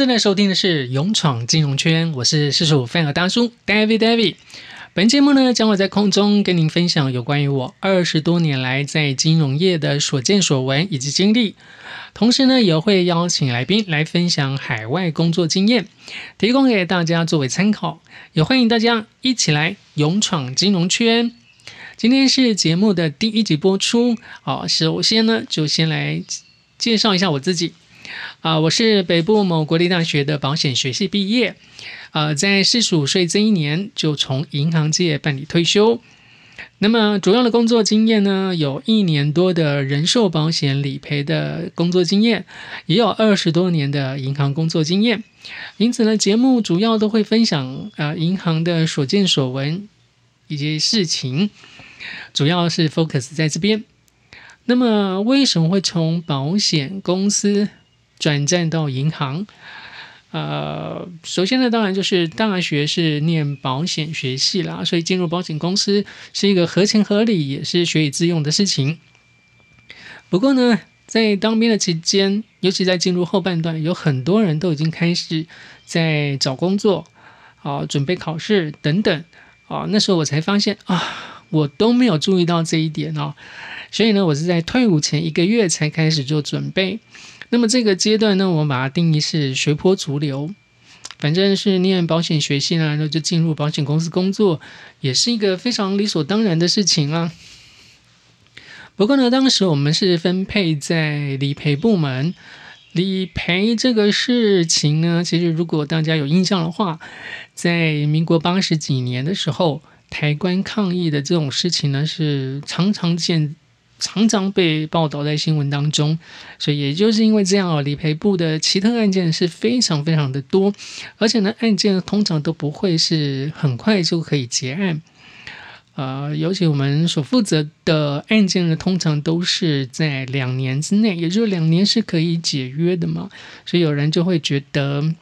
正在收听的是《勇闯金融圈》，我是四十五分的大叔 David David。本节目呢，将会在空中跟您分享有关于我二十多年来在金融业的所见所闻以及经历，同时呢，也会邀请来宾来分享海外工作经验，提供给大家作为参考。也欢迎大家一起来勇闯金融圈。今天是节目的第一集播出，好，首先呢，就先来介绍一下我自己。啊，我是北部某国立大学的保险学系毕业，呃，在四十五岁这一年就从银行界办理退休。那么主要的工作经验呢，有一年多的人寿保险理赔的工作经验，也有二十多年的银行工作经验。因此呢，节目主要都会分享啊银行的所见所闻以及事情，主要是 focus 在这边。那么为什么会从保险公司？转战到银行，呃，首先呢，当然就是大学是念保险学系啦，所以进入保险公司是一个合情合理，也是学以致用的事情。不过呢，在当兵的期间，尤其在进入后半段，有很多人都已经开始在找工作，啊，准备考试等等，啊，那时候我才发现啊，我都没有注意到这一点哦，所以呢，我是在退伍前一个月才开始做准备。那么这个阶段呢，我们把它定义是随波逐流，反正是念保险学系呢，然后就进入保险公司工作，也是一个非常理所当然的事情啊。不过呢，当时我们是分配在理赔部门，理赔这个事情呢，其实如果大家有印象的话，在民国八十几年的时候，抬棺抗议的这种事情呢，是常常见。常常被报道在新闻当中，所以也就是因为这样哦，理赔部的奇特案件是非常非常的多，而且呢，案件通常都不会是很快就可以结案，呃，尤其我们所负责的案件呢，通常都是在两年之内，也就是两年是可以解约的嘛，所以有人就会觉得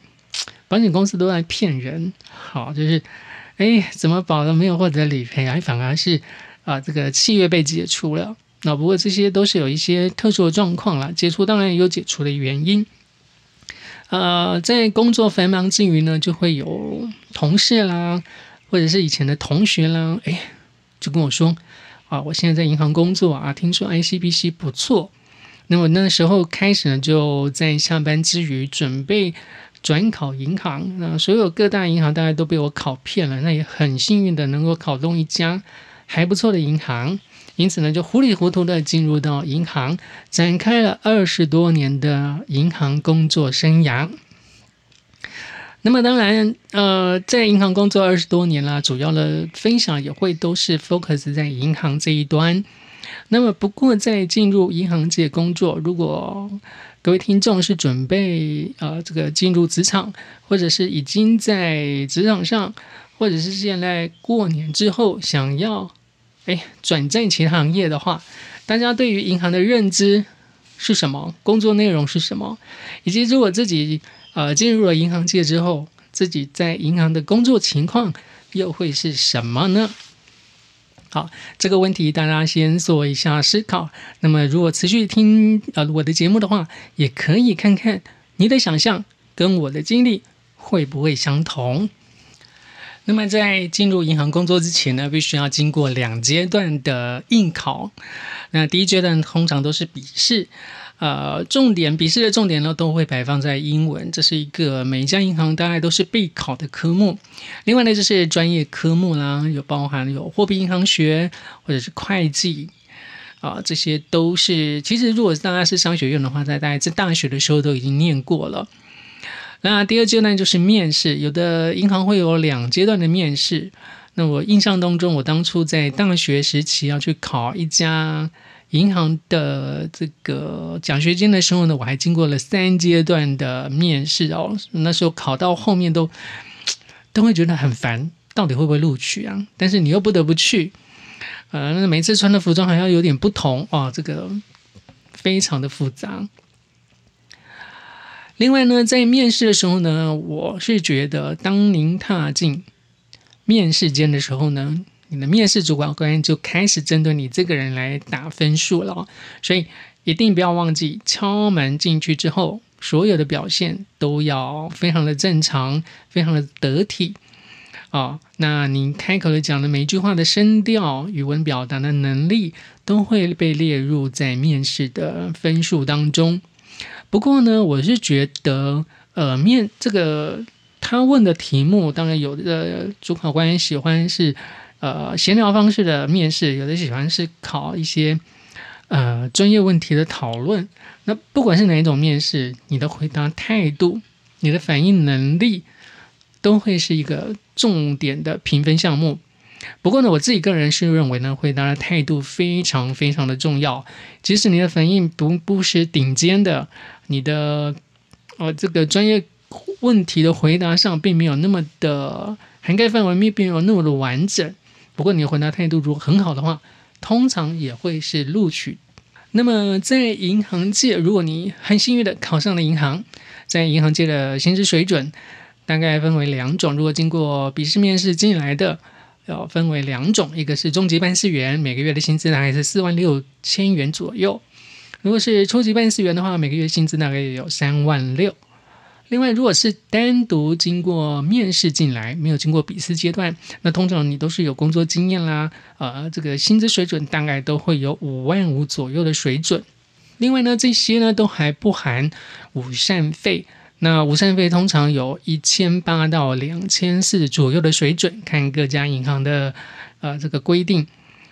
保险公司都在骗人，好，就是哎，怎么保了没有获得理赔，还反而是啊，这个契约被解除了。那不过这些都是有一些特殊的状况啦，解除当然也有解除的原因。呃，在工作繁忙之余呢，就会有同事啦，或者是以前的同学啦，哎，就跟我说啊，我现在在银行工作啊，听说 ICBC 不错。那么那时候开始呢，就在下班之余准备转考银行。那所有各大银行大概都被我考骗了，那也很幸运的能够考中一家还不错的银行。因此呢，就糊里糊涂的进入到银行，展开了二十多年的银行工作生涯。那么当然，呃，在银行工作二十多年了，主要的分享也会都是 focus 在银行这一端。那么不过在进入银行界工作，如果各位听众是准备呃这个进入职场，或者是已经在职场上，或者是现在过年之后想要。哎，转战其他行业的话，大家对于银行的认知是什么？工作内容是什么？以及如果自己呃进入了银行界之后，自己在银行的工作情况又会是什么呢？好，这个问题大家先做一下思考。那么，如果持续听呃我的节目的话，也可以看看你的想象跟我的经历会不会相同。那么在进入银行工作之前呢，必须要经过两阶段的应考。那第一阶段通常都是笔试，呃，重点笔试的重点呢都会摆放在英文，这是一个每一家银行大概都是必考的科目。另外呢，就是专业科目啦，有包含有货币银行学或者是会计啊，这些都是其实如果大家是商学院的话，在大家在大学的时候都已经念过了。那第二阶段就是面试，有的银行会有两阶段的面试。那我印象当中，我当初在大学时期要去考一家银行的这个奖学金的时候呢，我还经过了三阶段的面试哦。那时候考到后面都都会觉得很烦，到底会不会录取啊？但是你又不得不去，呃，那每次穿的服装还要有点不同哦，这个非常的复杂。另外呢，在面试的时候呢，我是觉得，当您踏进面试间的时候呢，你的面试主管官员就开始针对你这个人来打分数了。所以一定不要忘记敲门进去之后，所有的表现都要非常的正常，非常的得体啊。那你开口的讲的每一句话的声调、语文表达的能力，都会被列入在面试的分数当中。不过呢，我是觉得，呃，面这个他问的题目，当然有的主考官喜欢是呃闲聊方式的面试，有的喜欢是考一些。呃，专业问题的讨论，那不管是哪一种面试，你的回答态度、你的反应能力，都会是一个重点的评分项目。不过呢，我自己个人是认为呢，回答的态度非常非常的重要。即使你的反应不不是顶尖的，你的呃这个专业问题的回答上并没有那么的涵盖范围并没有那么的完整。不过你回答态度如果很好的话，通常也会是录取。那么在银行界，如果你很幸运的考上了银行，在银行界的薪资水准大概分为两种。如果经过笔试面试进来的，要分为两种，一个是中级办事员，每个月的薪资大概是四万六千元左右；如果是初级办事员的话，每个月薪资大概有三万六。另外，如果是单独经过面试进来，没有经过笔试阶段，那通常你都是有工作经验啦，呃，这个薪资水准大概都会有五万五左右的水准。另外呢，这些呢都还不含午膳费，那午膳费通常有一千八到两千四左右的水准，看各家银行的呃这个规定。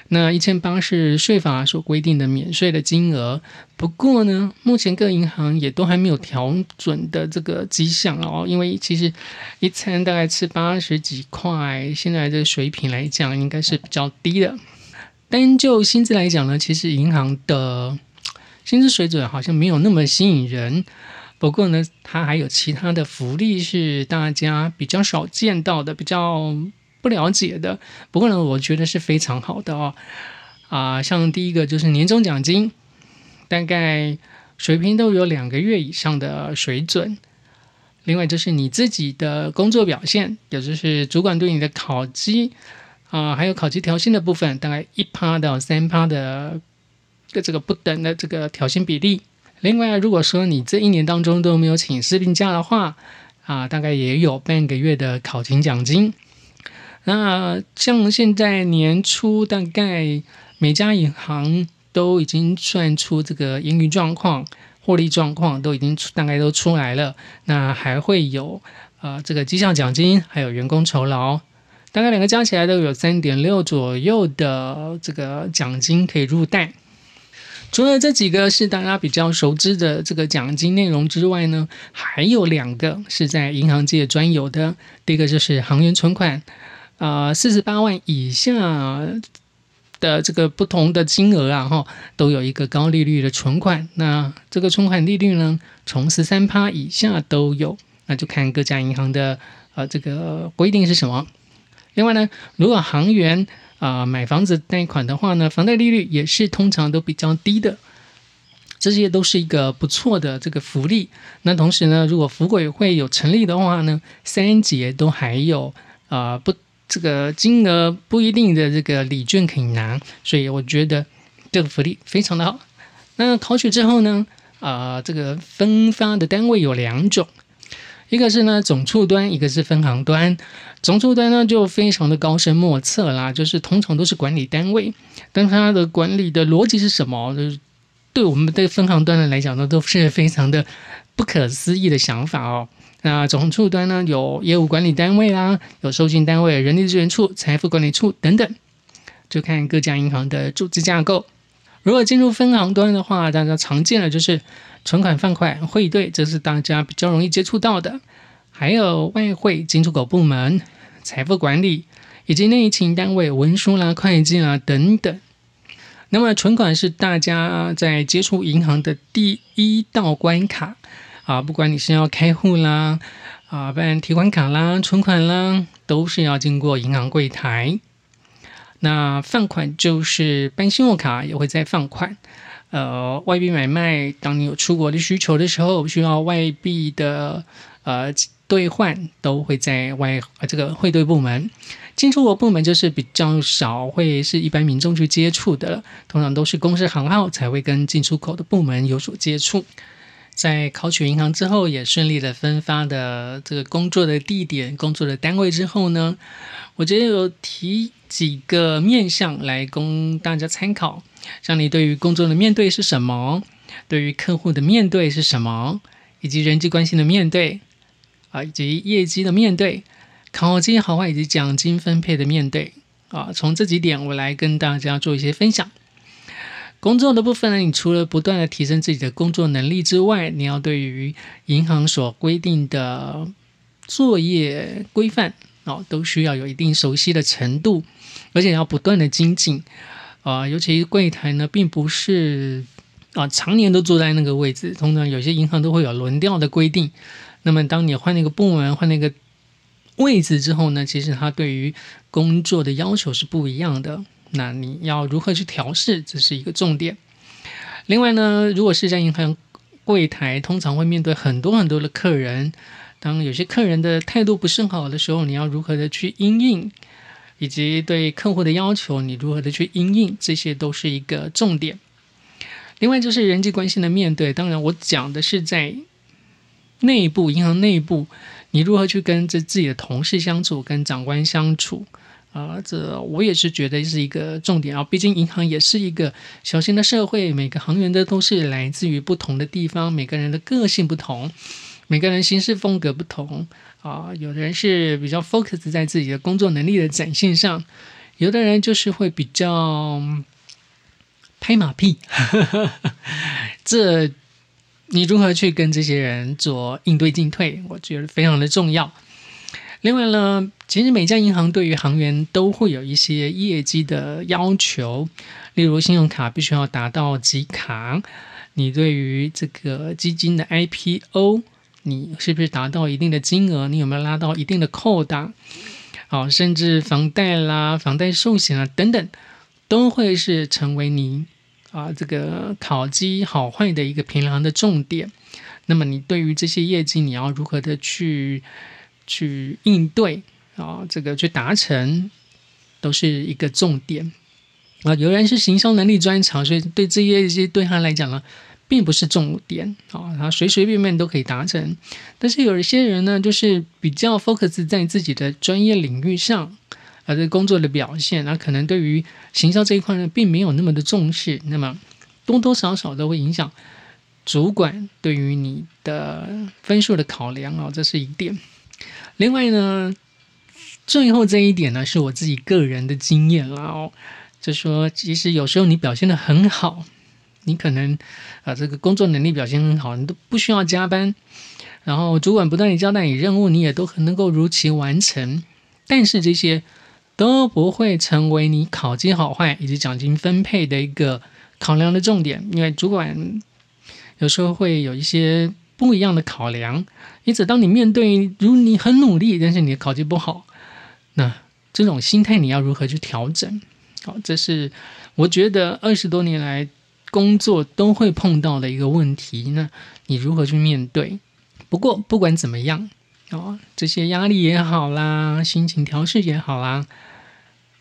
那一千八是税法所规定的免税的金额，不过呢，目前各银行也都还没有调准的这个迹象哦。因为其实一餐大概吃八十几块，现在这个水平来讲，应该是比较低的。单就薪资来讲呢，其实银行的薪资水准好像没有那么吸引人。不过呢，它还有其他的福利是大家比较少见到的，比较。不了解的，不过呢，我觉得是非常好的哦。啊，像第一个就是年终奖金，大概水平都有两个月以上的水准。另外就是你自己的工作表现，也就是主管对你的考绩啊，还有考绩调薪的部分，大概一趴到三趴的个这个不等的这个调薪比例。另外，如果说你这一年当中都没有请事病假的话，啊，大概也有半个月的考勤奖金。那像现在年初，大概每家银行都已经算出这个盈余状况、获利状况，都已经大概都出来了。那还会有呃这个绩效奖金，还有员工酬劳，大概两个加起来都有三点六左右的这个奖金可以入袋。除了这几个是大家比较熟知的这个奖金内容之外呢，还有两个是在银行界专有的。第一个就是行员存款。啊，四十八万以下的这个不同的金额啊，哈，都有一个高利率的存款。那这个存款利率呢，从十三趴以下都有，那就看各家银行的呃这个规定是什么。另外呢，如果行员啊买房子贷款的话呢，房贷利率也是通常都比较低的，这些都是一个不错的这个福利。那同时呢，如果福委会有成立的话呢，三节都还有啊不。这个金额不一定的这个礼券可以拿，所以我觉得这个福利非常的好。那考取之后呢，啊，这个分发的单位有两种，一个是呢总处端，一个是分行端。总处端呢就非常的高深莫测啦，就是通常都是管理单位，但它的管理的逻辑是什么？就是对我们的分行端的来讲呢，都是非常的不可思议的想法哦。那总处端呢，有业务管理单位啦，有收信单位、人力资源处、财富管理处等等，就看各家银行的组织架构。如果进入分行端的话，大家常见的就是存款放款汇兑，这是大家比较容易接触到的。还有外汇进出口部门、财富管理以及内勤单位、文书啦、会计啦等等。那么存款是大家在接触银行的第一道关卡。啊，不管你是要开户啦，啊办提款卡啦、存款啦，都是要经过银行柜台。那放款就是办信用卡也会在放款。呃，外币买卖，当你有出国的需求的时候，需要外币的呃兑换，都会在外这个汇兑部门。进出口部门就是比较少会是一般民众去接触的，通常都是公司行号才会跟进出口的部门有所接触。在考取银行之后，也顺利的分发的这个工作的地点、工作的单位之后呢，我觉得有提几个面向来供大家参考。像你对于工作的面对是什么？对于客户的面对是什么？以及人际关系的面对啊，以及业绩的面对、考绩好坏以及奖金分配的面对啊，从这几点我来跟大家做一些分享。工作的部分呢，你除了不断的提升自己的工作能力之外，你要对于银行所规定的作业规范哦，都需要有一定熟悉的程度，而且要不断的精进啊。尤其柜台呢，并不是啊常年都坐在那个位置，通常有些银行都会有轮调的规定。那么，当你换那个部门、换那个位置之后呢，其实它对于工作的要求是不一样的。那你要如何去调试，这是一个重点。另外呢，如果是在银行柜台，通常会面对很多很多的客人，当有些客人的态度不是很好的时候，你要如何的去应应，以及对客户的要求，你如何的去应应，这些都是一个重点。另外就是人际关系的面对，当然我讲的是在内部银行内部，你如何去跟这自己的同事相处，跟长官相处。啊，这我也是觉得是一个重点啊。毕竟银行也是一个小型的社会，每个行员的都是来自于不同的地方，每个人的个性不同，每个人行事风格不同啊。有的人是比较 focus 在自己的工作能力的展现上，有的人就是会比较拍马屁。这你如何去跟这些人做应对进退？我觉得非常的重要。另外呢，其实每家银行对于行员都会有一些业绩的要求，例如信用卡必须要达到几卡，你对于这个基金的 IPO，你是不是达到一定的金额？你有没有拉到一定的扣档？好，甚至房贷啦、房贷寿险啊等等，都会是成为你啊这个考绩好坏的一个评量的重点。那么你对于这些业绩，你要如何的去？去应对啊，这个去达成都是一个重点啊。有人是行销能力专长，所以对这些一些对他来讲呢，并不是重点啊，他随随便便都可以达成。但是有一些人呢，就是比较 focus 在自己的专业领域上，啊这工作的表现，那可能对于行销这一块呢，并没有那么的重视，那么多多少少都会影响主管对于你的分数的考量啊，这是一点。另外呢，最后这一点呢，是我自己个人的经验啦哦，就说其实有时候你表现的很好，你可能啊这个工作能力表现很好，你都不需要加班，然后主管不断的交代你任务，你也都很能够如期完成，但是这些都不会成为你考绩好坏以及奖金分配的一个考量的重点，因为主管有时候会有一些。不一样的考量，因此，当你面对如你很努力，但是你的考绩不好，那这种心态你要如何去调整？好，这是我觉得二十多年来工作都会碰到的一个问题。那你如何去面对？不过不管怎么样，哦，这些压力也好啦，心情调试也好啦，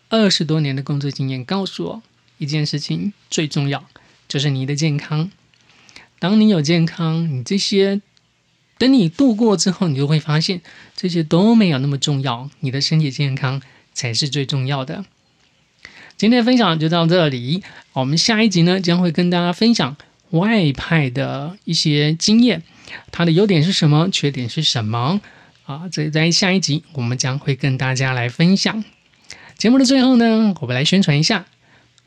二十多年的工作经验告诉我一件事情：最重要就是你的健康。当你有健康，你这些等你度过之后，你就会发现这些都没有那么重要，你的身体健康才是最重要的。今天的分享就到这里，我们下一集呢将会跟大家分享外派的一些经验，它的优点是什么，缺点是什么啊？这在下一集我们将会跟大家来分享。节目的最后呢，我们来宣传一下。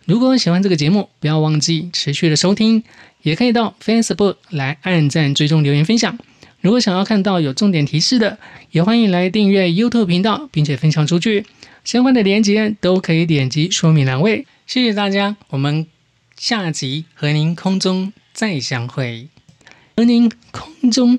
如果喜欢这个节目，不要忘记持续的收听，也可以到 Facebook 来按赞、追踪、留言、分享。如果想要看到有重点提示的，也欢迎来订阅 YouTube 频道，并且分享出去。相关的链接都可以点击说明栏位。谢谢大家，我们下集和您空中再相会，和您空中。